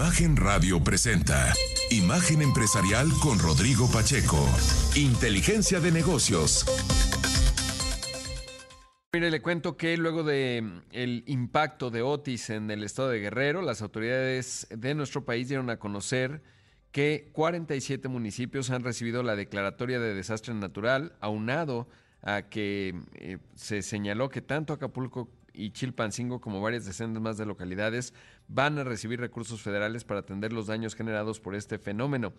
Imagen Radio presenta Imagen Empresarial con Rodrigo Pacheco. Inteligencia de negocios. Mire, le cuento que luego de mm, el impacto de Otis en el estado de Guerrero, las autoridades de nuestro país dieron a conocer que 47 municipios han recibido la declaratoria de desastre natural, aunado a que eh, se señaló que tanto Acapulco y Chilpancingo, como varias decenas más de localidades, van a recibir recursos federales para atender los daños generados por este fenómeno.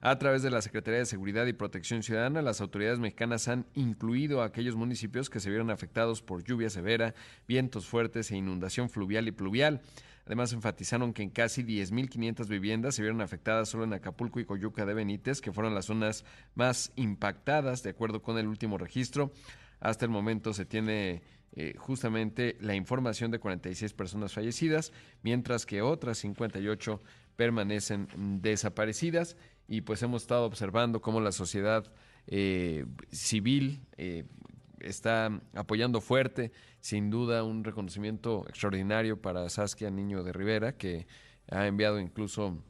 A través de la Secretaría de Seguridad y Protección Ciudadana, las autoridades mexicanas han incluido a aquellos municipios que se vieron afectados por lluvia severa, vientos fuertes e inundación fluvial y pluvial. Además, enfatizaron que en casi 10.500 viviendas se vieron afectadas solo en Acapulco y Coyuca de Benítez, que fueron las zonas más impactadas, de acuerdo con el último registro. Hasta el momento se tiene eh, justamente la información de 46 personas fallecidas, mientras que otras 58 permanecen desaparecidas. Y pues hemos estado observando cómo la sociedad eh, civil eh, está apoyando fuerte, sin duda un reconocimiento extraordinario para Saskia Niño de Rivera, que ha enviado incluso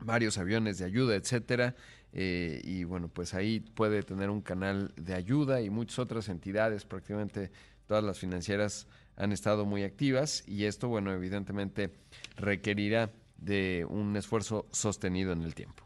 varios aviones de ayuda, etcétera. y bueno, pues ahí puede tener un canal de ayuda y muchas otras entidades, prácticamente todas las financieras han estado muy activas y esto, bueno, evidentemente requerirá de un esfuerzo sostenido en el tiempo.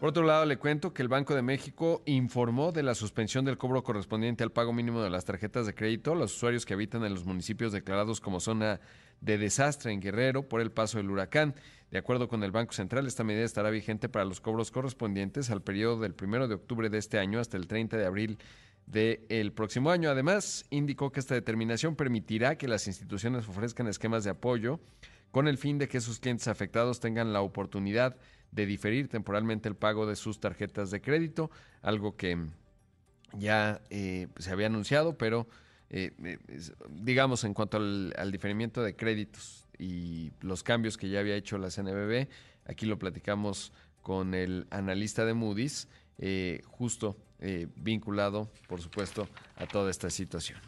Por otro lado, le cuento que el Banco de México informó de la suspensión del cobro correspondiente al pago mínimo de las tarjetas de crédito a los usuarios que habitan en los municipios declarados como zona de desastre en Guerrero por el paso del huracán. De acuerdo con el Banco Central, esta medida estará vigente para los cobros correspondientes al periodo del 1 de octubre de este año hasta el 30 de abril del próximo año. Además, indicó que esta determinación permitirá que las instituciones ofrezcan esquemas de apoyo con el fin de que sus clientes afectados tengan la oportunidad de diferir temporalmente el pago de sus tarjetas de crédito, algo que ya eh, se había anunciado, pero eh, eh, digamos en cuanto al, al, diferimiento de créditos y los cambios que ya había hecho la CNBB, aquí lo platicamos con el analista de Moody's, justo eh, vinculado, por supuesto, a toda esta situación.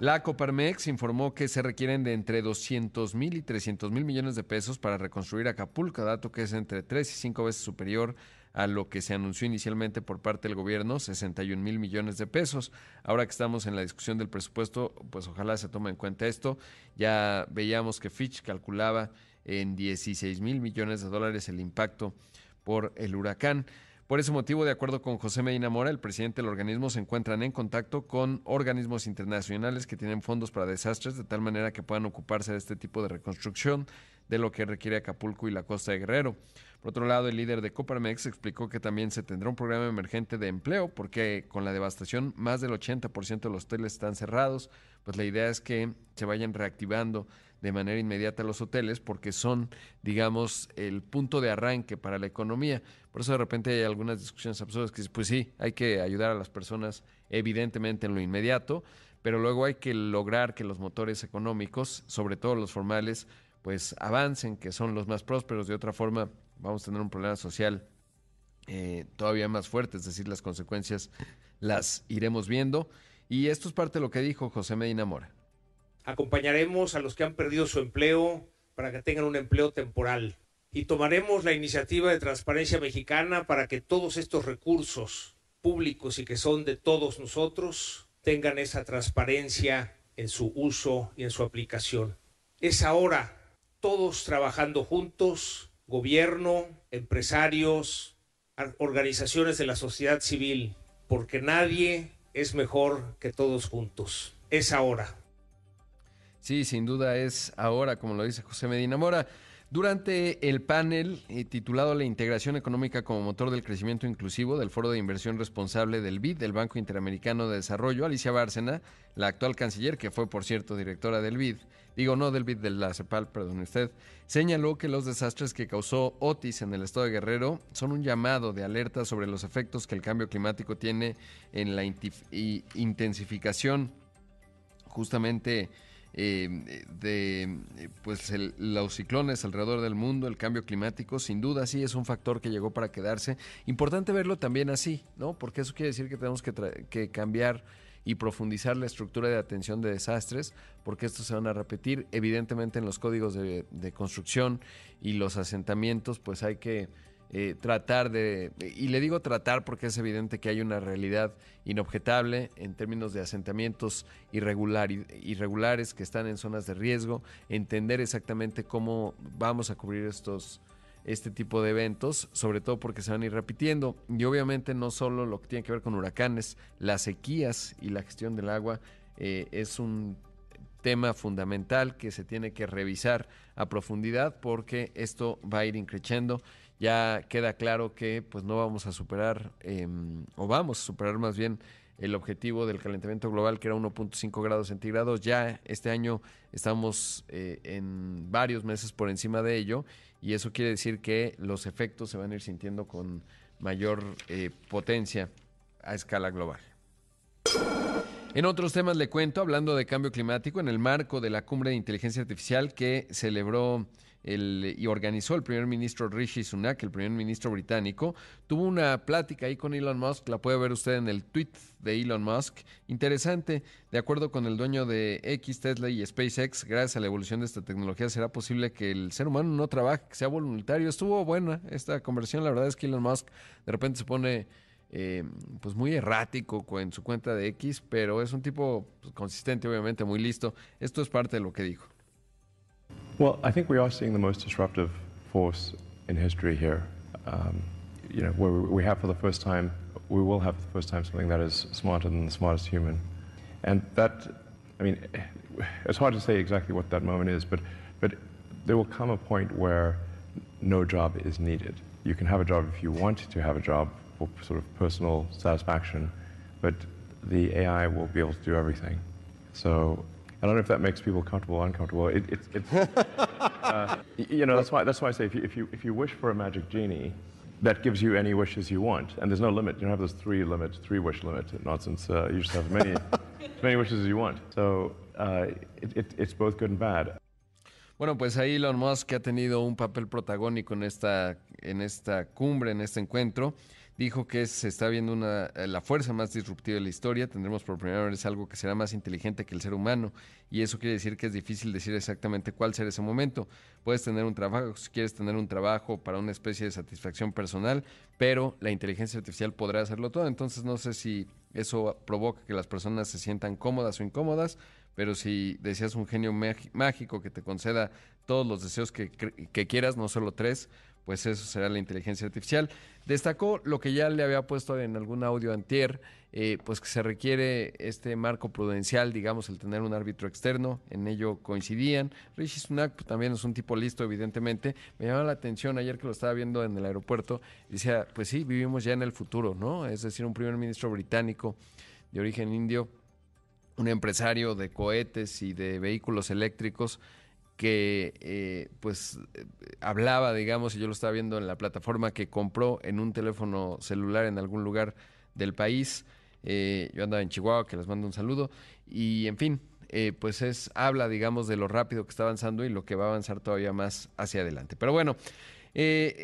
La Coparmex informó que se requieren de entre 200 mil y 300 mil millones de pesos para reconstruir Acapulco, dato que es entre 3 y 5 veces superior a lo que se anunció inicialmente por parte del gobierno, 61 mil millones de pesos. Ahora que estamos en la discusión del presupuesto, pues ojalá se tome en cuenta esto. Ya veíamos que Fitch calculaba en 16 mil millones de dólares el impacto por el huracán. Por ese motivo, de acuerdo con José Medina Mora, el presidente del organismo se encuentran en contacto con organismos internacionales que tienen fondos para desastres de tal manera que puedan ocuparse de este tipo de reconstrucción de lo que requiere Acapulco y la costa de Guerrero. Por otro lado, el líder de Coparmex explicó que también se tendrá un programa emergente de empleo porque con la devastación más del 80% de los hoteles están cerrados, pues la idea es que se vayan reactivando de manera inmediata los hoteles porque son, digamos, el punto de arranque para la economía. Por eso de repente hay algunas discusiones absurdas que pues sí, hay que ayudar a las personas evidentemente en lo inmediato, pero luego hay que lograr que los motores económicos, sobre todo los formales, pues avancen, que son los más prósperos. De otra forma, vamos a tener un problema social eh, todavía más fuerte, es decir, las consecuencias las iremos viendo. Y esto es parte de lo que dijo José Medina Mora. Acompañaremos a los que han perdido su empleo para que tengan un empleo temporal. Y tomaremos la iniciativa de Transparencia Mexicana para que todos estos recursos públicos y que son de todos nosotros tengan esa transparencia en su uso y en su aplicación. Es ahora todos trabajando juntos, gobierno, empresarios, organizaciones de la sociedad civil, porque nadie es mejor que todos juntos. Es ahora. Sí, sin duda es ahora, como lo dice José Medina Mora. Durante el panel eh, titulado La integración económica como motor del crecimiento inclusivo del Foro de Inversión Responsable del BID, del Banco Interamericano de Desarrollo, Alicia Bárcena, la actual canciller, que fue por cierto directora del BID, digo no del BID, de la CEPAL, perdón usted, señaló que los desastres que causó Otis en el estado de Guerrero son un llamado de alerta sobre los efectos que el cambio climático tiene en la intensificación justamente eh, de pues los ciclones alrededor del mundo, el cambio climático, sin duda sí es un factor que llegó para quedarse. Importante verlo también así, ¿no? Porque eso quiere decir que tenemos que, que cambiar y profundizar la estructura de atención de desastres, porque estos se van a repetir. Evidentemente en los códigos de construcción y los asentamientos, pues hay que eh, tratar de, y le digo tratar porque es evidente que hay una realidad inobjetable en términos de asentamientos irregulares que están en zonas de riesgo, entender exactamente cómo vamos a cubrir estos este tipo de eventos, sobre todo porque se van a ir repitiendo. Y obviamente no solo lo que tiene que ver con huracanes, las sequías y la gestión del agua eh, es un tema fundamental que se tiene que revisar a profundidad porque esto va a ir increciendo ya queda claro que pues no vamos a superar, em, o vamos a superar más bien el objetivo del calentamiento global, que era 1.5 grados centígrados. Ya este año estamos eh, en varios meses por encima de ello, y eso quiere decir que los efectos se van a ir sintiendo con mayor eh, potencia a escala global. En otros temas le cuento, hablando de cambio climático, en el marco de la cumbre de inteligencia artificial que celebró y organizó el primer ministro Rishi Sunak, el primer ministro británico, tuvo una plática ahí con Elon Musk, la puede ver usted en el tweet de Elon Musk. Interesante, de acuerdo con el dueño de X, Tesla y SpaceX, gracias a la evolución de esta tecnología será posible que el ser humano no trabaje, que sea voluntario. Estuvo buena esta conversión, la verdad es que Elon Musk de repente se pone... Eh, pues muy errático en su cuenta de X, pero es un tipo pues, consistente, obviamente, muy listo. Esto es parte de lo que dijo. Well, I think we are seeing the most disruptive force in history here. Um, you know, where we have for the first time, we will have for the first time something that is smarter than the smartest human. And that, I mean, it's hard to say exactly what that moment is, but, but there will come a point where no job is needed. You can have a job if you want to have a job for sort of personal satisfaction, but the AI will be able to do everything. So I don't know if that makes people comfortable or uncomfortable. It, it, it's, uh, you know, that's why, that's why I say if you, if, you, if you wish for a magic genie, that gives you any wishes you want. And there's no limit. You don't have those three limits, three wish limit nonsense. Uh, you just have many, as many wishes as you want. So uh, it, it, it's both good and bad. Bueno, pues ahí Elon Musk ha tenido un papel protagónico en esta, en esta cumbre, en este encuentro. Dijo que se está viendo una, eh, la fuerza más disruptiva de la historia. Tendremos por primera vez algo que será más inteligente que el ser humano. Y eso quiere decir que es difícil decir exactamente cuál será ese momento. Puedes tener un trabajo, si quieres tener un trabajo para una especie de satisfacción personal, pero la inteligencia artificial podrá hacerlo todo. Entonces no sé si eso provoca que las personas se sientan cómodas o incómodas. Pero si deseas un genio mágico que te conceda todos los deseos que, que quieras, no solo tres, pues eso será la inteligencia artificial. Destacó lo que ya le había puesto en algún audio antier, eh, pues que se requiere este marco prudencial, digamos, el tener un árbitro externo, en ello coincidían. Rishi Sunak pues, también es un tipo listo, evidentemente. Me llamaba la atención ayer que lo estaba viendo en el aeropuerto, decía, pues sí, vivimos ya en el futuro, ¿no? Es decir, un primer ministro británico de origen indio, un empresario de cohetes y de vehículos eléctricos, que eh, pues eh, hablaba, digamos, y yo lo estaba viendo en la plataforma que compró en un teléfono celular en algún lugar del país. Eh, yo andaba en Chihuahua, que les mando un saludo. Y en fin, pues es, habla, digamos, de lo rápido que está avanzando y lo que va a avanzar todavía más hacia adelante. Pero bueno,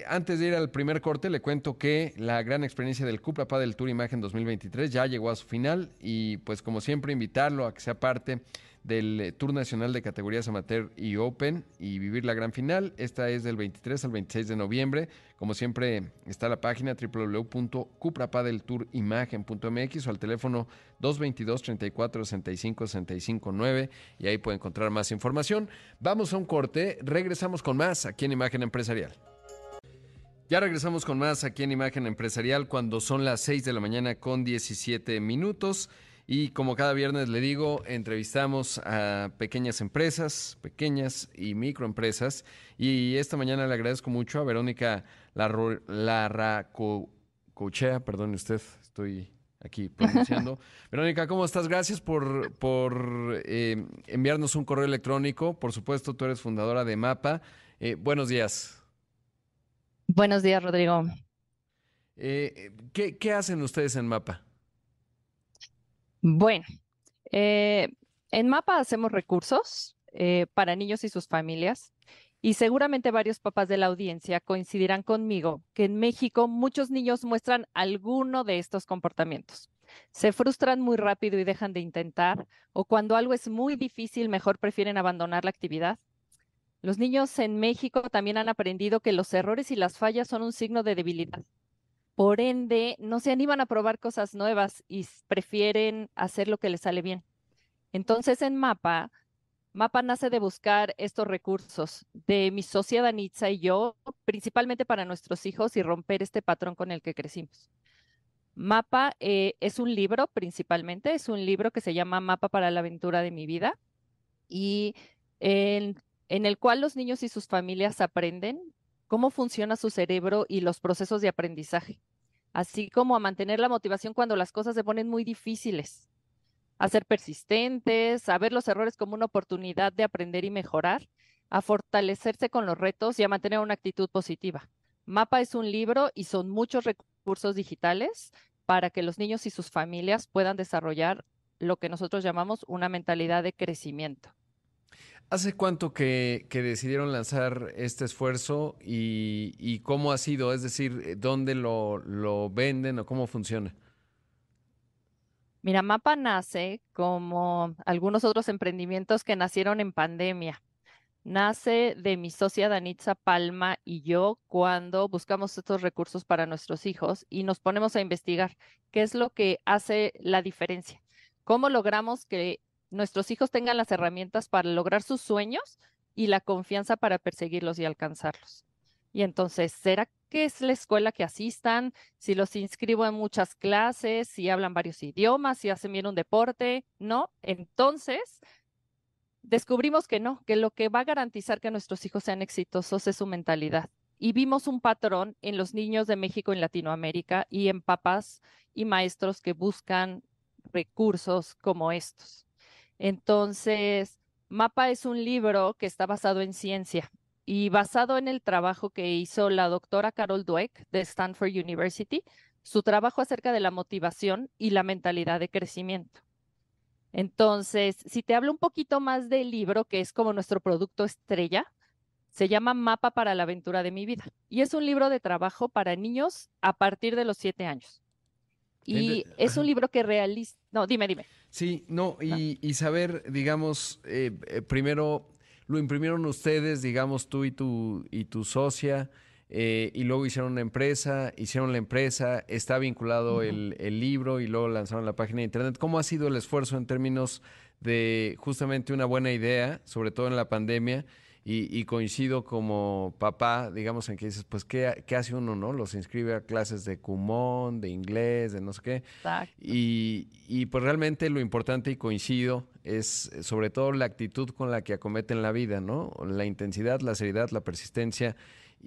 antes de ir al primer corte, le cuento que la gran experiencia del Cupra del Tour Imagen 2023 ya llegó a su final y pues como siempre invitarlo a que sea parte del eh, Tour Nacional de categorías amateur y Open y vivir la gran final. Esta es del 23 al 26 de noviembre. Como siempre está la página www.cuprapadeltourimagen.mx o al teléfono 222 34 65 65 9 y ahí puede encontrar más información. Vamos a un corte, regresamos con más aquí en Imagen Empresarial. Ya regresamos con más aquí en Imagen Empresarial cuando son las 6 de la mañana con 17 minutos. Y como cada viernes le digo, entrevistamos a pequeñas empresas, pequeñas y microempresas. Y esta mañana le agradezco mucho a Verónica Larracochea, perdone usted, estoy aquí pronunciando. Verónica, ¿cómo estás? Gracias por, por eh, enviarnos un correo electrónico. Por supuesto, tú eres fundadora de Mapa. Eh, buenos días. Buenos días, Rodrigo. Eh, ¿qué, ¿Qué hacen ustedes en Mapa? Bueno, eh, en Mapa hacemos recursos eh, para niños y sus familias y seguramente varios papás de la audiencia coincidirán conmigo que en México muchos niños muestran alguno de estos comportamientos. Se frustran muy rápido y dejan de intentar, o cuando algo es muy difícil, mejor prefieren abandonar la actividad. Los niños en México también han aprendido que los errores y las fallas son un signo de debilidad. Por ende, no se animan a probar cosas nuevas y prefieren hacer lo que les sale bien. Entonces, en Mapa, Mapa nace de buscar estos recursos de mi socia Danitza y yo, principalmente para nuestros hijos y romper este patrón con el que crecimos. Mapa eh, es un libro principalmente, es un libro que se llama Mapa para la aventura de mi vida y en, en el cual los niños y sus familias aprenden cómo funciona su cerebro y los procesos de aprendizaje, así como a mantener la motivación cuando las cosas se ponen muy difíciles, a ser persistentes, a ver los errores como una oportunidad de aprender y mejorar, a fortalecerse con los retos y a mantener una actitud positiva. Mapa es un libro y son muchos recursos digitales para que los niños y sus familias puedan desarrollar lo que nosotros llamamos una mentalidad de crecimiento. ¿Hace cuánto que, decidieron lanzar este esfuerzo y, cómo ha sido? Es decir, ¿dónde lo, lo venden o cómo funciona? Mira, Mapa nace como algunos otros emprendimientos que nacieron en pandemia nace de mi socia Danitza Palma y yo cuando buscamos estos recursos para nuestros hijos y nos ponemos a investigar qué es lo que hace la diferencia. ¿Cómo logramos que nuestros hijos tengan las herramientas para lograr sus sueños y la confianza para perseguirlos y alcanzarlos? Y entonces, ¿será que es la escuela que asistan? Si los inscribo en muchas clases, si hablan varios idiomas, si hacen bien un deporte, ¿no? Entonces, descubrimos que no, que lo que va a garantizar que nuestros hijos sean exitosos es su mentalidad. Y vimos un patrón en los niños de México y Latinoamérica y en papás y maestros que buscan recursos como estos. Entonces, Mapa es un libro que está basado en ciencia y basado en el trabajo que hizo la doctora Carol Dweck de Stanford University, su trabajo acerca de la motivación y la mentalidad de crecimiento. Entonces, si te hablo un poquito más del libro, que es como nuestro producto estrella, se llama Mapa para la aventura de mi vida. Y es un libro de trabajo para niños a partir de los siete años. Y es un libro que realiza... No, dime, dime. Sí, no, y, saber, digamos, eh, eh, primero lo imprimieron ustedes, digamos, tú y tu, y tu socia. Eh, y luego hicieron una empresa, hicieron la empresa, está vinculado el, libro y luego lanzaron la página de internet. ¿Cómo ha sido el esfuerzo en términos de justamente una buena idea, sobre todo en la pandemia? Y, coincido como papá, digamos, en que dices, pues, ¿qué, ¿qué, hace uno, no? Los inscribe a clases de Kumon, de inglés, de no sé qué. Exacto. Y, y pues realmente lo importante, y coincido, es sobre todo la actitud con la que acometen la vida, ¿no? La intensidad, la seriedad, la persistencia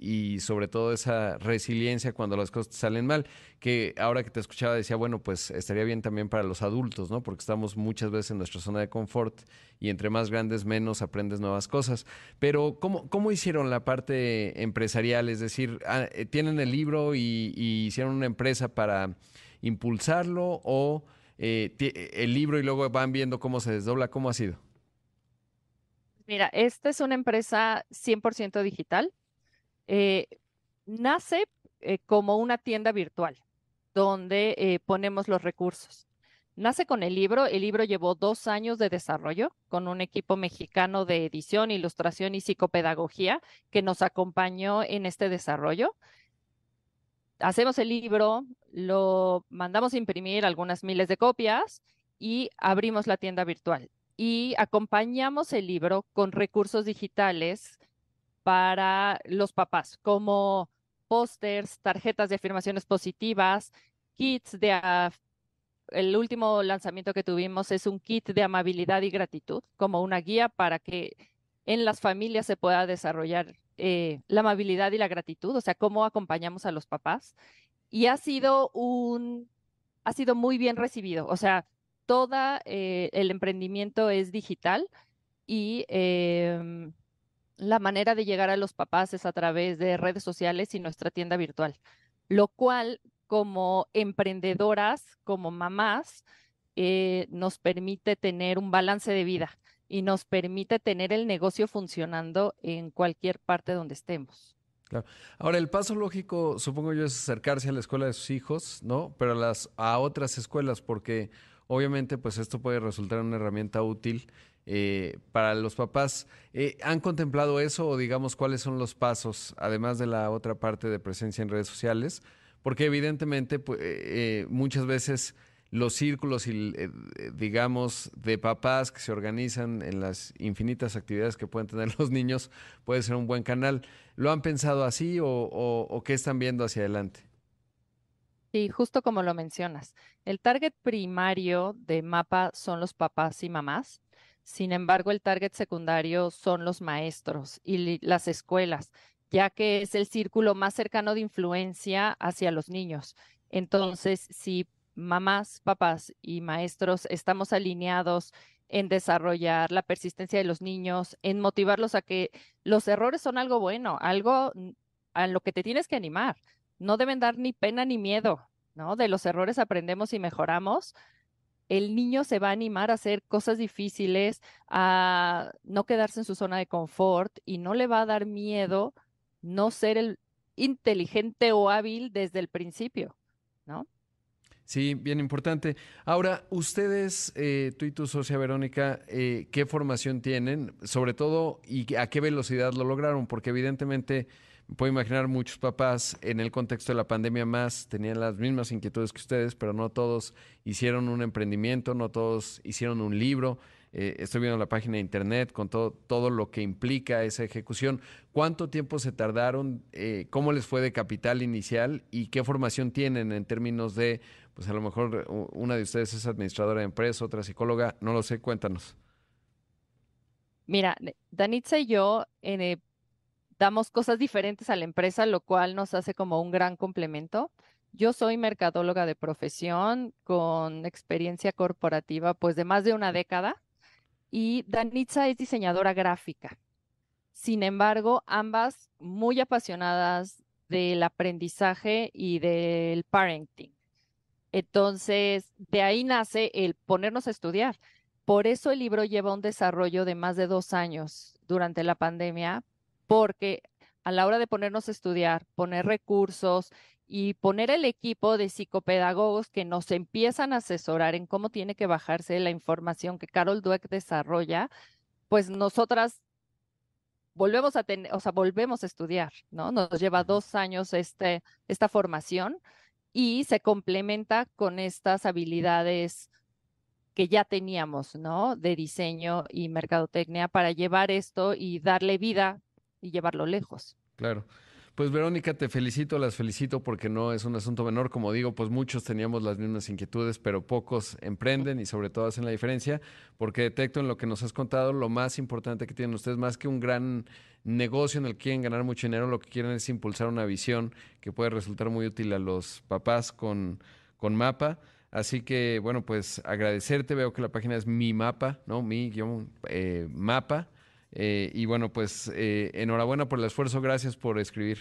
y sobre todo esa resiliencia cuando las cosas salen mal, que ahora que te escuchaba decía, bueno, pues estaría bien también para los adultos, ¿no? Porque estamos muchas veces en nuestra zona de confort y entre más grandes menos aprendes nuevas cosas. Pero ¿cómo, cómo hicieron la parte empresarial? Es decir, ah, eh, ¿tienen el libro y, hicieron una empresa para impulsarlo o eh, el libro y luego van viendo cómo se desdobla? ¿Cómo ha sido? Mira, esta es una empresa 100% digital. Eh, nace eh, como una tienda virtual donde eh, ponemos los recursos. Nace con el libro. El libro llevó dos años de desarrollo con un equipo mexicano de edición, ilustración y psicopedagogía que nos acompañó en este desarrollo. Hacemos el libro, lo mandamos a imprimir algunas miles de copias y abrimos la tienda virtual. Y acompañamos el libro con recursos digitales para los papás, como pósters, tarjetas de afirmaciones positivas, kits de... el último lanzamiento que tuvimos es un kit de amabilidad y gratitud, como una guía para que en las familias se pueda desarrollar eh, la amabilidad y la gratitud, o sea, cómo acompañamos a los papás. Y ha sido un, ha sido muy bien recibido, o sea, todo eh, el emprendimiento es digital y em, la manera de llegar a los papás es a través de redes sociales y nuestra tienda virtual, lo cual como emprendedoras, como mamás, eh, nos permite tener un balance de vida y nos permite tener el negocio funcionando en cualquier parte donde estemos. Ahora, el paso lógico, supongo yo, es acercarse a la escuela de sus hijos, ¿no? Pero a, las, a otras escuelas, porque obviamente, pues esto puede resultar una herramienta útil eh, para los papás. Eh, ¿Han contemplado eso o digamos cuáles son los pasos, además de la otra parte de presencia en redes sociales? Porque evidentemente, pues, muchas veces los círculos, digamos, de papás que se organizan en las infinitas actividades que pueden tener los niños, puede ser un buen canal. ¿Lo han pensado así o, qué están viendo hacia adelante? Sí, justo como lo mencionas. El target primario de MAPA son los papás y mamás. Sin embargo, el target secundario son los maestros y las escuelas, ya que es el círculo más cercano de influencia hacia los niños. Entonces, si mamás, papás y maestros estamos alineados en desarrollar la persistencia de los niños, en motivarlos a que los errores son algo bueno, algo a lo que te tienes que animar. No deben dar ni pena ni miedo, ¿no? De los errores aprendemos y mejoramos. El niño se va a animar a hacer cosas difíciles, a no quedarse en su zona de confort y no le va a dar miedo no ser el inteligente o hábil desde el principio, ¿no? Sí, bien importante. Ahora, ustedes, eh, tú y tu socia Verónica, eh, ¿qué formación tienen? Sobre todo, ¿y a qué velocidad lo lograron? Porque evidentemente, puedo imaginar muchos papás en el contexto de la pandemia más tenían las mismas inquietudes que ustedes, pero no todos hicieron un emprendimiento, no todos hicieron un libro. Eh, estoy viendo la página de internet con todo, todo lo que implica esa ejecución. ¿Cuánto tiempo se tardaron? Eh, ¿Cómo les fue de capital inicial? ¿Y qué formación tienen en términos de, pues a lo mejor una de ustedes es administradora de empresa, otra psicóloga? No lo sé, cuéntanos. Mira, Danitza y yo eh, damos cosas diferentes a la empresa, lo cual nos hace como un gran complemento. Yo soy mercadóloga de profesión con experiencia corporativa pues de más de una década y Danitza es diseñadora gráfica. Sin embargo, ambas muy apasionadas del aprendizaje y del parenting. Entonces, de ahí nace el ponernos a estudiar. Por eso el libro lleva un desarrollo de más de dos años durante la pandemia, porque a la hora de ponernos a estudiar, poner recursos y poner el equipo de psicopedagogos que nos empiezan a asesorar en cómo tiene que bajarse la información que Carol Dweck desarrolla, pues nosotras volvemos a tener, o sea, volvemos a estudiar, ¿no? Nos lleva dos años este, esta formación y se complementa con estas habilidades que ya teníamos, ¿no? De diseño y mercadotecnia para llevar esto y darle vida y llevarlo lejos. Claro. Pues Verónica, te felicito, las felicito porque no es un asunto menor. Como digo, pues muchos teníamos las mismas inquietudes, pero pocos emprenden y sobre todo hacen la diferencia, porque detecto en lo que nos has contado lo más importante que tienen ustedes, más que un gran negocio en el que quieren ganar mucho dinero, lo que quieren es impulsar una visión que puede resultar muy útil a los papás con, con Mapa. Así que, bueno, pues agradecerte. Veo que la página es mi mapa, ¿no? Mi eh, mapa. Eh, y bueno, pues eh, enhorabuena por el esfuerzo, gracias por escribir.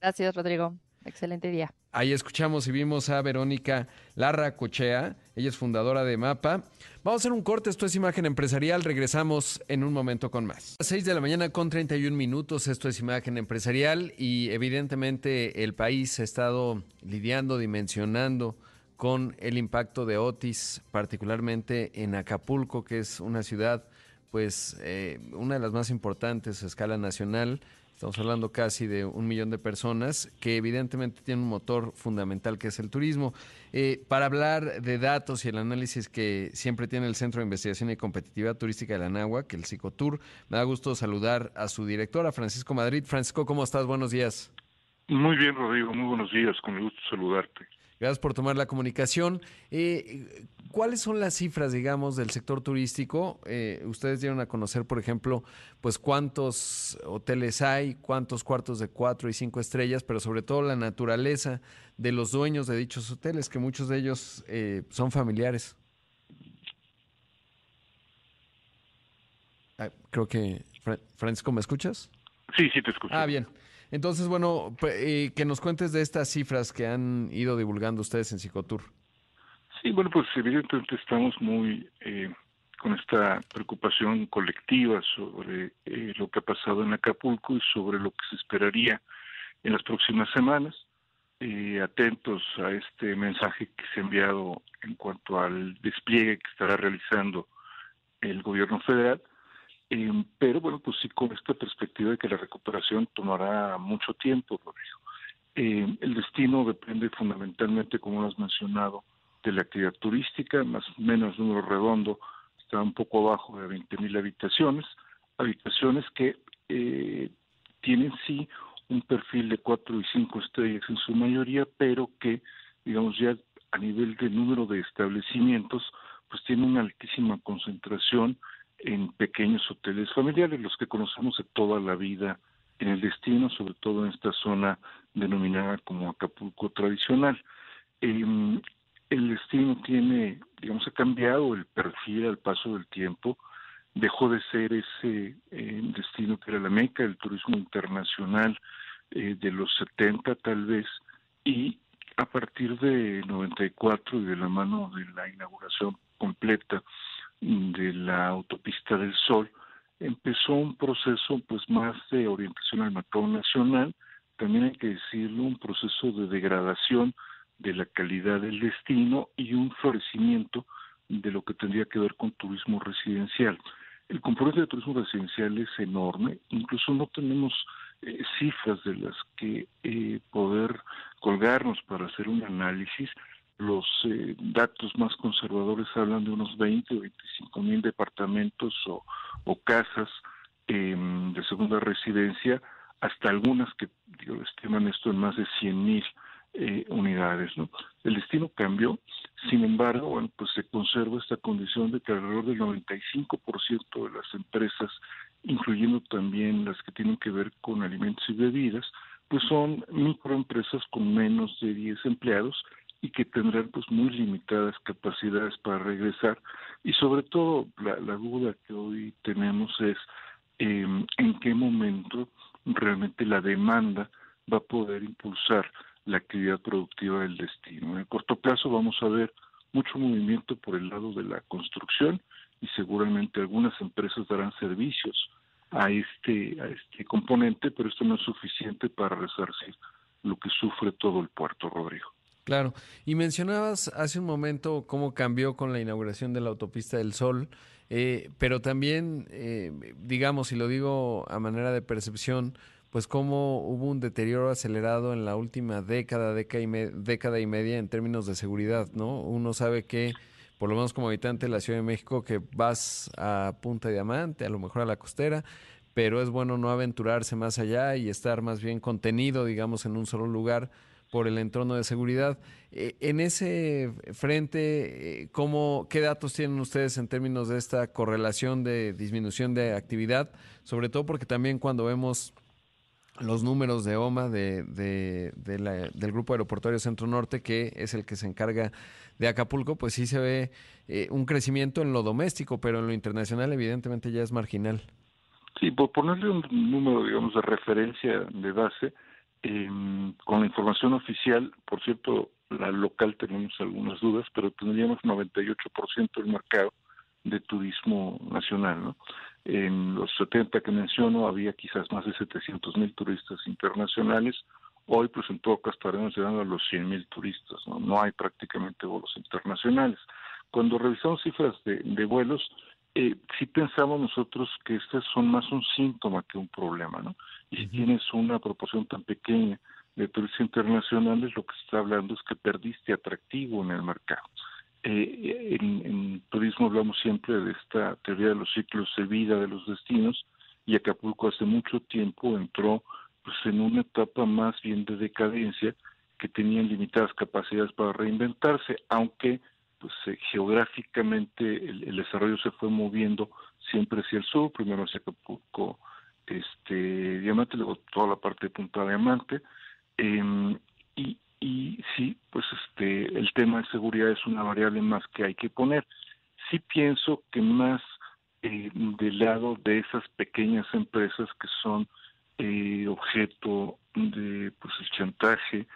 Gracias, Rodrigo. Excelente día. Ahí escuchamos y vimos a Verónica Larra Cochea, ella es fundadora de MAPA. Vamos a hacer un corte, esto es Imagen Empresarial, regresamos en un momento con más. A 6 de la mañana con 31 minutos, esto es Imagen Empresarial y evidentemente el país ha estado lidiando, dimensionando con el impacto de Otis, particularmente en Acapulco, que es una ciudad pues eh, una de las más importantes a escala nacional. Estamos hablando casi de un millón de personas que evidentemente tienen un motor fundamental que es el turismo. Eh, para hablar de datos y el análisis que siempre tiene el Centro de Investigación y Competitividad Turística de la que el Psicotour, me da gusto saludar a su directora, Francisco Madrid. Francisco, ¿cómo estás? Buenos días. Muy bien, Rodrigo. Muy buenos días. Con gusto saludarte. Gracias por tomar la comunicación. Eh, ¿Cuáles son las cifras, digamos, del sector turístico? Eh, ustedes dieron a conocer, por ejemplo, pues cuántos hoteles hay, cuántos cuartos de cuatro y cinco estrellas, pero sobre todo la naturaleza de los dueños de dichos hoteles, que muchos de ellos eh, son familiares. Ah, creo que, Francisco, ¿me escuchas? Sí, sí, te escucho. Ah, bien. Entonces, bueno, eh, que nos cuentes de estas cifras que han ido divulgando ustedes en Psicotour. Sí, bueno, pues evidentemente estamos muy eh, con esta preocupación colectiva sobre eh, lo que ha pasado en Acapulco y sobre lo que se esperaría en las próximas semanas. Eh, atentos a este mensaje que se ha enviado en cuanto al despliegue que estará realizando el gobierno federal, eh, pero bueno, pues sí con esta perspectiva de que la recuperación tomará mucho tiempo, eh, el destino depende fundamentalmente, como lo has mencionado, de la actividad turística, más menos número redondo, está un poco abajo de 20.000 habitaciones, habitaciones que eh, tienen sí un perfil de cuatro y cinco estrellas en su mayoría, pero que, digamos, ya a nivel de número de establecimientos, pues tiene una altísima concentración en pequeños hoteles familiares, los que conocemos de toda la vida en el destino, sobre todo en esta zona denominada como Acapulco tradicional. Em, el destino tiene, digamos, ha cambiado el perfil al paso del tiempo, dejó de ser ese eh, destino que era la meca del turismo internacional eh, de los 70 tal vez, y a partir de 94 y de la mano de la inauguración completa de la autopista del Sol, empezó un proceso pues más de orientación al mercado nacional, también hay que decirlo, un proceso de degradación de la calidad del destino y un florecimiento de lo que tendría que ver con turismo residencial. El componente de turismo residencial es enorme, incluso no tenemos eh, cifras de las que eh, poder colgarnos para hacer un análisis. Los eh, datos más conservadores hablan de unos 20 o 25 mil departamentos o, casas em, de segunda residencia, hasta algunas que digo, estiman esto en más de 100 mil eh, unidades. ¿no? El destino cambió, sin embargo, bueno, pues se conserva esta condición de que alrededor del 95% de las empresas, incluyendo también las que tienen que ver con alimentos y bebidas, pues son microempresas con menos de 10 empleados y que tendrán pues muy limitadas capacidades para regresar y sobre todo la, duda que hoy tenemos es em, en qué momento realmente la demanda va a poder impulsar la actividad productiva del destino. En el corto plazo vamos a ver mucho movimiento por el lado de la construcción y seguramente algunas empresas darán servicios a este a este componente, pero esto no es suficiente para resarcir lo que sufre todo el puerto, Rodrigo. Claro, y mencionabas hace un momento cómo cambió con la inauguración de la autopista del Sol, eh, pero también, eh, digamos, y lo digo a manera de percepción, pues cómo hubo un deterioro acelerado en la última década, década y, década y media en términos de seguridad, ¿no? Uno sabe que, por lo menos como habitante de la Ciudad de México, que vas a Punta Diamante, a lo mejor a la costera, pero es bueno no aventurarse más allá y estar más bien contenido, digamos, en un solo lugar por el entorno de seguridad. Eh, en ese frente, eh, ¿cómo, ¿qué datos tienen ustedes en términos de esta correlación de disminución de actividad? Sobre todo porque también cuando vemos los números de OMA de, del Grupo Aeroportuario Centro Norte, que es el que se encarga de Acapulco, pues sí se ve eh, un crecimiento en lo doméstico, pero en lo internacional evidentemente ya es marginal. Sí, por ponerle un número, digamos, de referencia de base, em, con la información oficial, por cierto, la local tenemos algunas dudas, pero tendríamos 98% del mercado de turismo nacional, ¿no? En los 70 que menciono había quizás más de 700 mil turistas internacionales. Hoy, pues en todo caso, estaremos llegando a los 100 mil turistas. ¿no? no hay prácticamente vuelos internacionales. Cuando revisamos cifras de, de vuelos, eh, sí pensamos nosotros que estas son más un síntoma que un problema, ¿no? Y si tienes una proporción tan pequeña de turistas internacionales, lo que se está hablando es que perdiste atractivo en el mercado. Eh, en, turismo hablamos siempre de esta teoría de los ciclos de vida de los destinos y Acapulco hace mucho tiempo entró pues en una etapa más bien de decadencia que tenían limitadas capacidades para reinventarse, aunque pues eh, geográficamente el, desarrollo se fue moviendo siempre hacia el sur, primero hacia Acapulco, este Diamante, luego toda la parte de Punta Diamante, eh, y, y sí, pues este, el tema de seguridad es una variable más que hay que poner. Sí pienso que más eh, del lado de esas pequeñas empresas que son eh, objeto de pues el chantaje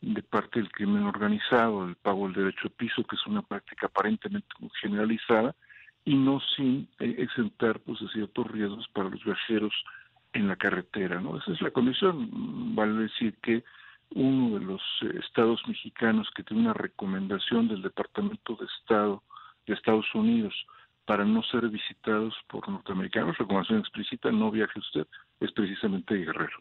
de parte del crimen organizado, el pago del derecho de piso, que es una práctica aparentemente generalizada, y no sin eh, exentar pues de ciertos riesgos para los viajeros en la carretera, ¿no? Esa es la condición. Vale decir que uno de los eh, estados mexicanos que tiene una recomendación del Departamento de Estado de Estados Unidos para no ser visitados por norteamericanos, recomendación explícita, no viaje usted, es precisamente Guerrero.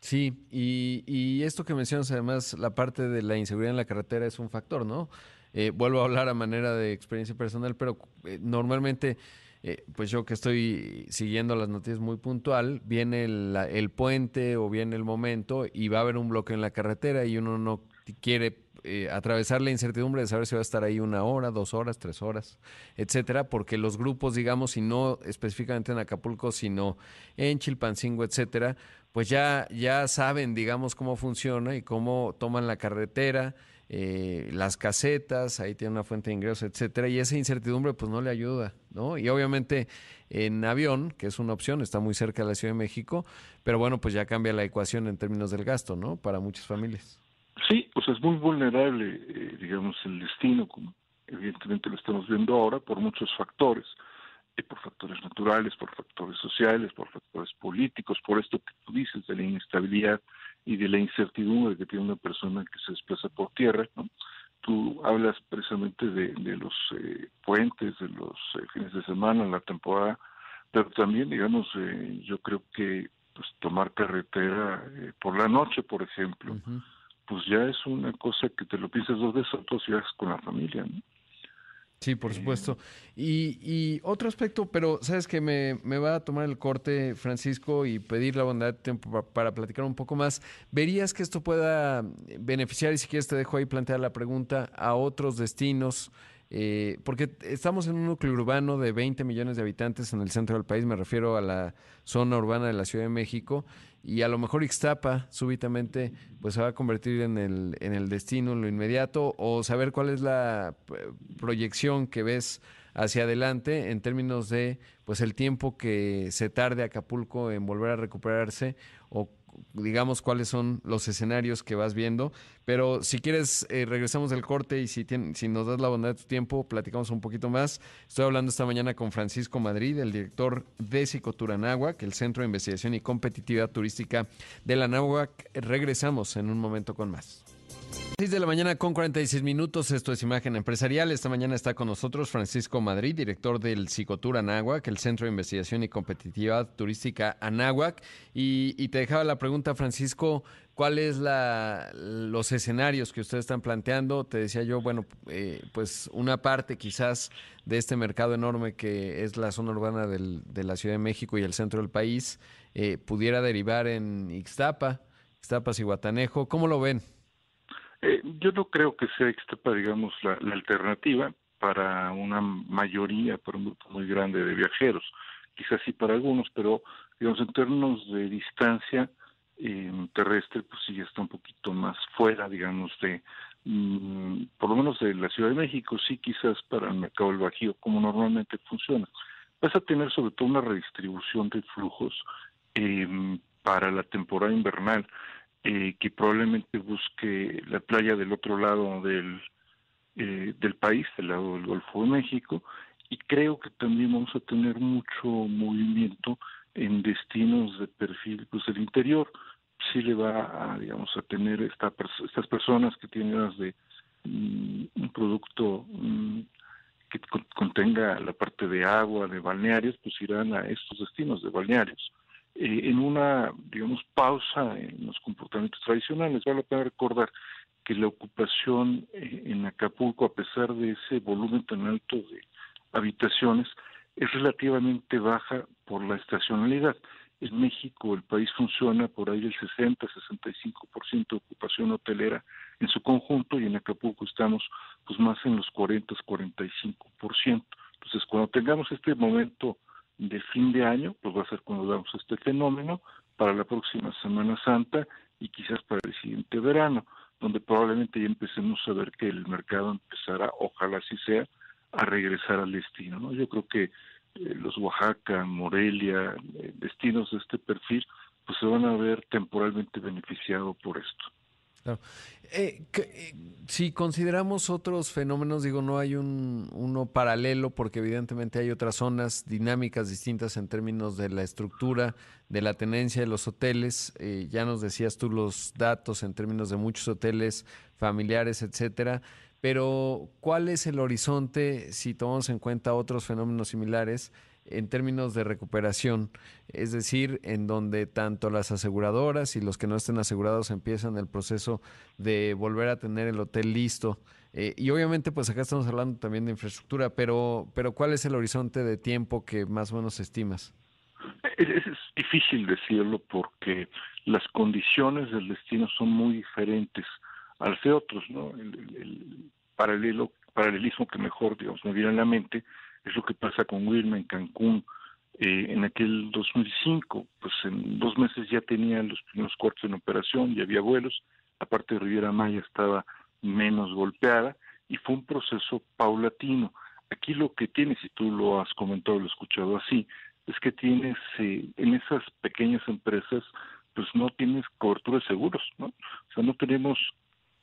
Sí, y, esto que mencionas, además, la parte de la inseguridad en la carretera es un factor, ¿no? Eh, vuelvo a hablar a manera de experiencia personal, pero eh, normalmente, eh, pues yo que estoy siguiendo las noticias muy puntual, viene el, puente o viene el momento y va a haber un bloqueo en la carretera y uno no quiere atravesar la incertidumbre de saber si va a estar ahí una hora, dos horas, tres horas, etcétera, porque los grupos, digamos, y no específicamente en Acapulco, sino en Chilpancingo, etcétera, pues ya, ya saben, digamos, cómo funciona y cómo toman la carretera, eh, las casetas, ahí tiene una fuente de ingresos, etcétera, y esa incertidumbre pues no le ayuda, ¿no? Y obviamente en avión, que es una opción, está muy cerca de la Ciudad de México, pero bueno, pues ya cambia la ecuación en términos del gasto, ¿no? Para muchas familias. Sí, pues es muy vulnerable, eh, digamos, el destino, como evidentemente lo estamos viendo ahora, por muchos factores por factores naturales, por factores sociales, por factores políticos, por esto que tú dices de la inestabilidad y de la incertidumbre que tiene una persona que se desplaza por tierra. ¿no? Tú hablas precisamente de, de los eh, puentes, de los eh, fines de semana, la temporada, pero también, digamos, eh, yo creo que pues tomar carretera por la noche, por ejemplo, pues ya es una cosa que te lo piensas dos veces, dos días con la familia, ¿no? Sí, por supuesto. Y, y, otro aspecto, pero sabes que me, me, va a tomar el corte, Francisco, y pedir la bondad de tiempo para, platicar un poco más. ¿Verías que esto pueda beneficiar, y si quieres te dejo ahí plantear la pregunta, a otros destinos? Eh, porque estamos en un núcleo urbano de 20 millones de habitantes en el centro del país, me refiero a la zona urbana de la Ciudad de México, y a lo mejor Ixtapa súbitamente pues se va a convertir en el, en el destino en lo inmediato o saber cuál es la eh, proyección que ves hacia adelante en términos de pues el tiempo que se tarde Acapulco en volver a recuperarse o digamos cuáles son los escenarios que vas viendo. Pero si quieres, eh, regresamos del corte y si, si nos das la bondad de tu tiempo, platicamos un poquito más. Estoy hablando esta mañana con Francisco Madrid, el director de que el Centro de Investigación y Competitividad Turística de la Anáhuac. Regresamos en un momento con más. 6 de la mañana con 46 minutos, esto es Imagen Empresarial. Esta mañana está con nosotros Francisco Madrid, director del Psicotur Anáhuac, el Centro de Investigación y Competitividad Turística Anáhuac. Y, te dejaba la pregunta, Francisco, ¿cuáles la, los escenarios que ustedes están planteando? Te decía yo, bueno, eh, pues una parte quizás de este mercado enorme que es la zona urbana del, de la Ciudad de México y el centro del país, eh, pudiera derivar en Ixtapa, Ixtapas y. ¿Cómo lo ven? Eh, yo no creo que sea Ixtapa, digamos, la, alternativa para una mayoría, para un grupo muy grande de viajeros. Quizás sí para algunos, pero digamos, en términos de distancia eh, terrestre, pues sí está un poquito más fuera, digamos, de, mm, por lo menos de la Ciudad de México, sí quizás para el mercado del Bajío, como normalmente funciona. Vas a tener sobre todo una redistribución de flujos eh, para la temporada invernal eh, que probablemente busque la playa del otro lado del, eh, del país, del lado del Golfo de México, y creo que también vamos a tener mucho movimiento en destinos de perfil pues del interior. Sí le va a, digamos, a tener esta, estas personas que tienen de mm, un producto mm, que contenga la parte de agua, de balnearios, pues irán a estos destinos de balnearios eh, en una, digamos, pausa en los comportamientos tradicionales. Vale la pena recordar que la ocupación eh, en Acapulco, a pesar de ese volumen tan alto de habitaciones, es relativamente baja por la estacionalidad. En México el país funciona por ahí el 60-65% de ocupación hotelera en su conjunto y en Acapulco estamos pues más en los 40-45%. Entonces cuando tengamos este momento de fin de año, pues va a ser cuando damos este fenómeno, para la próxima Semana Santa y quizás para el siguiente verano, donde probablemente ya empecemos a ver que el mercado empezará, ojalá así sea, a regresar al destino. ¿no? Yo creo que eh, los Oaxaca, Morelia, eh, destinos de este perfil, pues se van a ver temporalmente beneficiados por esto. Eh, eh, si consideramos otros fenómenos, digo, no hay un, uno paralelo porque evidentemente hay otras zonas dinámicas distintas en términos de la estructura, de la tenencia de los hoteles. Eh, ya nos decías tú los datos en términos de muchos hoteles familiares, etcétera. Pero, ¿cuál es el horizonte si tomamos en cuenta otros fenómenos similares? En términos de recuperación, es decir, en donde tanto las aseguradoras y los que no estén asegurados empiezan el proceso de volver a tener el hotel listo. Eh, y obviamente, pues acá estamos hablando también de infraestructura, pero, pero ¿cuál es el horizonte de tiempo que más o menos estimas? Es, difícil decirlo porque las condiciones del destino son muy diferentes al de otros, ¿no? El, paralelo, paralelismo que mejor, digamos, me viene a la mente es lo que pasa con Wilma en Cancún. Eh, en aquel 2005, pues en dos meses ya tenían los primeros cuartos en operación, ya había vuelos, la parte de Riviera Maya estaba menos golpeada y fue un proceso paulatino. Aquí lo que tienes, y tú lo has comentado, lo he escuchado así, es que tienes eh, en esas pequeñas empresas, pues no tienes cobertura de seguros, ¿no? O sea, no tenemos,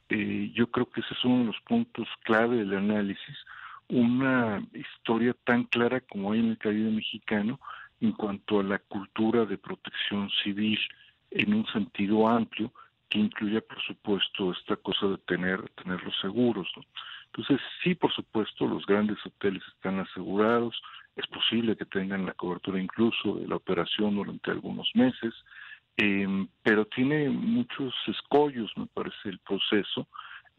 eh, yo creo que ese es uno de los puntos clave del análisis, una historia tan clara como hay en el Caribe mexicano en cuanto a la cultura de protección civil en un sentido amplio que incluye por supuesto esta cosa de tener tener los seguros entonces sí por supuesto los grandes hoteles están asegurados es posible que tengan la cobertura incluso de la operación durante algunos meses eh, pero tiene muchos escollos me parece el proceso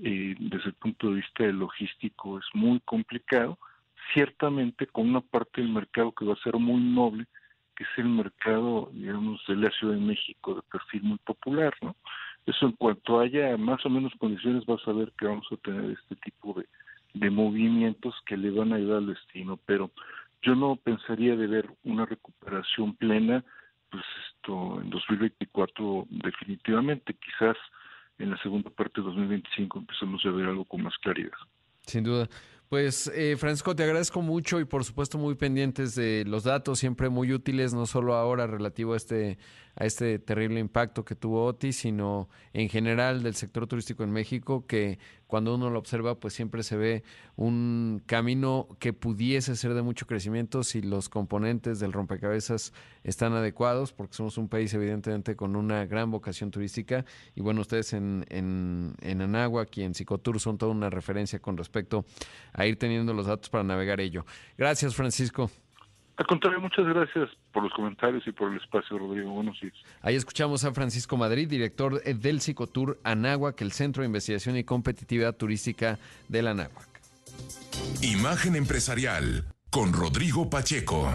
eh, desde el punto de vista logístico es muy complicado, ciertamente con una parte del mercado que va a ser muy noble, que es el mercado, digamos, de la Ciudad de México de perfil muy popular, ¿no? Eso en cuanto haya más o menos condiciones vas a ver que vamos a tener este tipo de, de movimientos que le van a ayudar al destino, pero yo no pensaría de ver una recuperación plena, pues esto en 2024 definitivamente, quizás en la segunda parte de 2025 empezamos a ver algo con más claridad. Sin duda. Pues eh, Francisco, te agradezco mucho y por supuesto muy pendientes de los datos, siempre muy útiles, no solo ahora relativo a este, a este terrible impacto que tuvo Otis, sino en general del sector turístico en México, que cuando uno lo observa, pues siempre se ve un camino que pudiese ser de mucho crecimiento si los componentes del rompecabezas están adecuados, porque somos un país evidentemente con una gran vocación turística. Y bueno, ustedes en, en, en y en Psicotour son toda una referencia con respecto a ir teniendo los datos para navegar ello. Gracias, Francisco. Al contrario, muchas gracias por los comentarios y por el espacio, Rodrigo. Buenos días. Ahí escuchamos a Francisco Madrid, director del Psicotour Anáhuac, el Centro de Investigación y Competitividad Turística del Anáhuac. Imagen empresarial con Rodrigo Pacheco.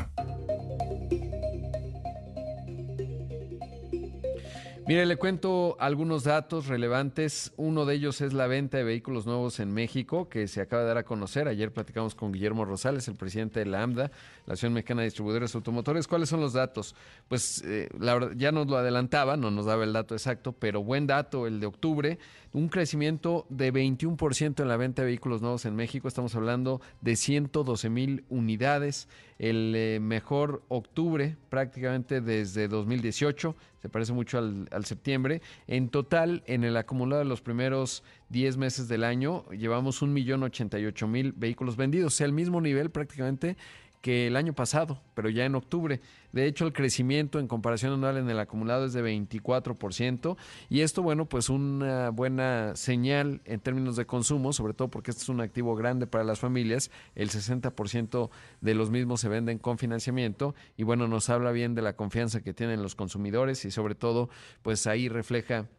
Mire, le cuento algunos datos relevantes. Uno de ellos es la venta de vehículos nuevos en México, que se acaba de dar a conocer. Ayer platicamos con Guillermo Rosales, el presidente de la AMDA, la Asociación Mexicana de Distribuidores Automotores. ¿Cuáles son los datos? Pues eh, la verdad, ya nos lo adelantaba, no nos daba el dato exacto, pero buen dato el de octubre un crecimiento de 21% en la venta de vehículos nuevos en México. Estamos hablando de 112 mil unidades. El eh, mejor octubre prácticamente desde 2018. Se parece mucho al, septiembre. En total, en el acumulado de los primeros 10 meses del año, llevamos 1.088.000 vehículos vendidos. O sea, el mismo nivel prácticamente que el año pasado, pero ya en octubre. De hecho, el crecimiento en comparación anual en el acumulado es de 24%. Y esto, bueno, pues una buena señal en términos de consumo, sobre todo porque este es un activo grande para las familias. El 60% de los mismos se venden con financiamiento. Y bueno, nos habla bien de la confianza que tienen los consumidores y sobre todo, pues ahí refleja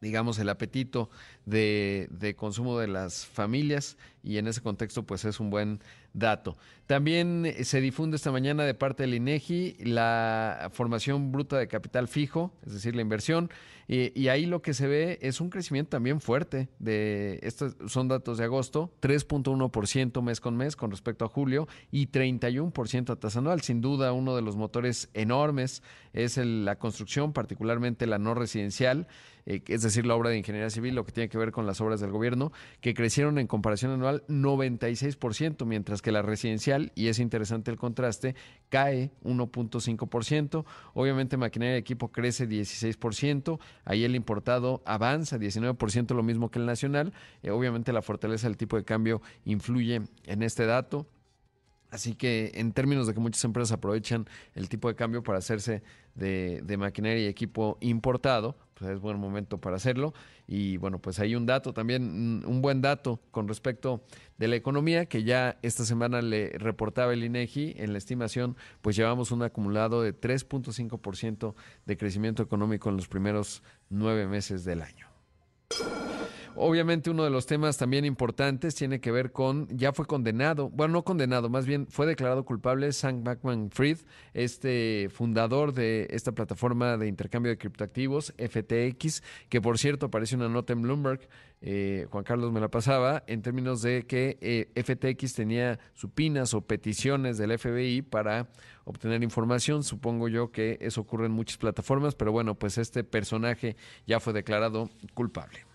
digamos, el apetito de, consumo de las familias y en ese contexto pues es un buen dato. También eh, se difunde esta mañana de parte del INEGI la formación bruta de capital fijo, es decir, la inversión, y, ahí lo que se ve es un crecimiento también fuerte. De, estos son datos de agosto, 3.1% mes con mes con respecto a julio y 31% a tasa anual. Sin duda, uno de los motores enormes es la construcción, particularmente la no residencial, eh, es decir, la obra de ingeniería civil, lo que tiene que ver con las obras del gobierno, que crecieron en comparación anual 96%, mientras que la residencial, y es interesante el contraste, cae 1.5%. Obviamente maquinaria de equipo crece 16%. Ahí el importado avanza 19%, lo mismo que el nacional. Eh, obviamente la fortaleza del tipo de cambio influye en este dato. Así que en términos de que muchas empresas aprovechan el tipo de cambio para hacerse de, maquinaria y equipo importado, pues es buen momento para hacerlo. Y bueno, pues hay un dato también, un buen dato con respecto de la economía, que ya esta semana le reportaba el INEGI en la estimación, pues llevamos un acumulado de 3.5% de crecimiento económico en los primeros nueve meses del año. Obviamente uno de los temas también importantes tiene que ver con, ya fue condenado, bueno, no condenado, más bien fue declarado culpable Sam Backman Fried, este fundador de esta plataforma de intercambio de criptoactivos, FTX, que por cierto aparece una nota en Bloomberg, eh, Juan Carlos me la pasaba, en términos de que eh, FTX tenía supinas o peticiones del FBI para obtener información. Supongo yo que eso ocurre en muchas plataformas, pero bueno, pues este personaje ya fue declarado culpable.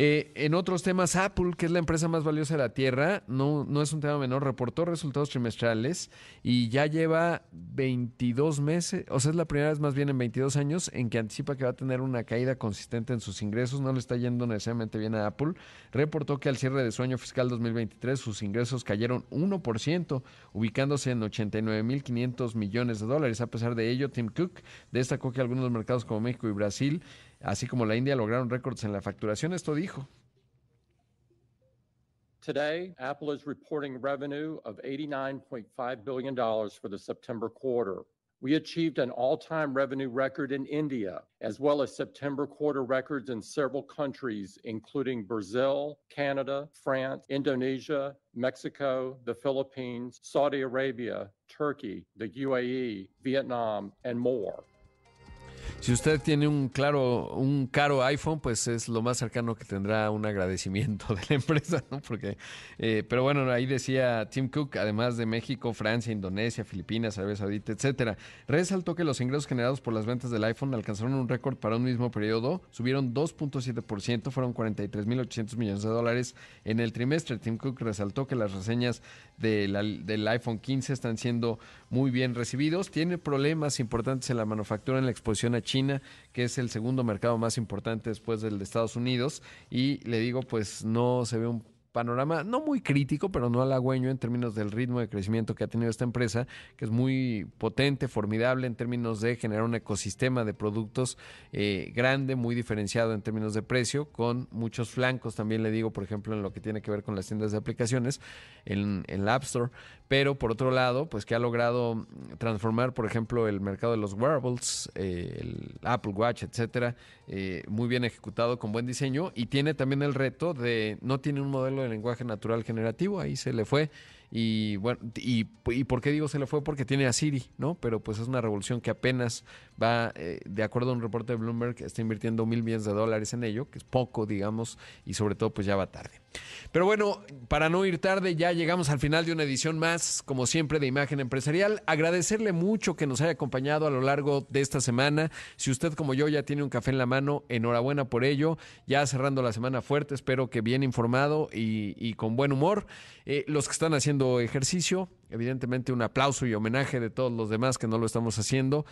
Eh, en otros temas, Apple, que es la empresa más valiosa de la Tierra, no, no es un tema menor, reportó resultados trimestrales y ya lleva 22 meses, o sea, es la primera vez más bien en 22 años en que anticipa que va a tener una caída consistente en sus ingresos. No le está yendo necesariamente bien a Apple. Reportó que al cierre de su año fiscal 2023 sus ingresos cayeron 1%, ubicándose en 89.500 millones de dólares. A pesar de ello, Tim Cook destacó que algunos mercados como México y Brasil así como la India lograron récords en la facturación. Esto dijo. Today, Apple is reporting revenue of $89.5 billion for the September quarter. We achieved an all time revenue record in India, as well as September quarter records in several countries, including Brazil, Canada, France, Indonesia, Mexico, the Philippines, Saudi Arabia, Turkey, the UAE, Vietnam, and more. Si usted tiene un claro, un caro iPhone, pues es lo más cercano que tendrá un agradecimiento de la empresa, ¿no? Porque, eh, pero bueno, ahí decía Tim Cook, además de México, Francia, Indonesia, Filipinas, Arabia Saudita, etcétera, resaltó que los ingresos generados por las ventas del iPhone alcanzaron un récord para un mismo periodo, subieron 2.7%, fueron 43.800 millones de dólares en el trimestre. Tim Cook resaltó que las reseñas del iPhone 15 están siendo muy bien recibidos. Tiene problemas importantes en la manufactura, en la exposición a China, que es el segundo mercado más importante después del de Estados Unidos. Y le digo, pues no se ve un panorama no muy crítico, pero no halagüeño en términos del ritmo de crecimiento que ha tenido esta empresa, que es muy potente, formidable en términos de generar un ecosistema de productos eh, grande, muy diferenciado en términos de precio, con muchos flancos también le digo, por ejemplo, en lo que tiene que ver con las tiendas de aplicaciones, en, en la App Store, pero por otro lado, pues que ha logrado transformar, por ejemplo, el mercado de los wearables, eh, el Apple Watch, etcétera, eh, muy bien ejecutado, con buen diseño, y tiene también el reto de, no tiene un modelo de lenguaje natural generativo, ahí se le fue, y bueno, y, y, por qué digo se le fue? Porque tiene a Siri, ¿no? Pero pues es una revolución que apenas va, eh, de acuerdo a un reporte de Bloomberg, está invirtiendo mil millones de dólares en ello, que es poco, digamos, y sobre todo pues ya va tarde. Pero bueno, para no ir tarde, ya llegamos al final de una edición más, como siempre, de Imagen Empresarial. Agradecerle mucho que nos haya acompañado a lo largo de esta semana. Si usted como yo ya tiene un café en la mano, enhorabuena por ello. Ya cerrando la semana fuerte, espero que bien informado y, con buen humor. Eh, los que están haciendo ejercicio, evidentemente un aplauso y homenaje de todos los demás que no lo estamos haciendo,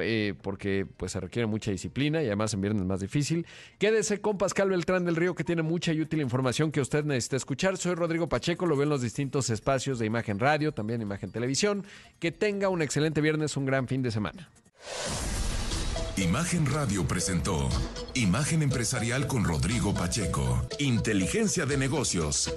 eh, porque pues se requiere mucha disciplina y además en viernes es más difícil. Quédese con Pascal Beltrán del Río que tiene mucha y útil información que usted necesita escuchar. Soy Rodrigo Pacheco, lo veo en los distintos espacios de Imagen Radio, también Imagen Televisión. Que tenga un excelente viernes, un gran fin de semana. Imagen Radio presentó Imagen Empresarial con Rodrigo Pacheco. Inteligencia de negocios.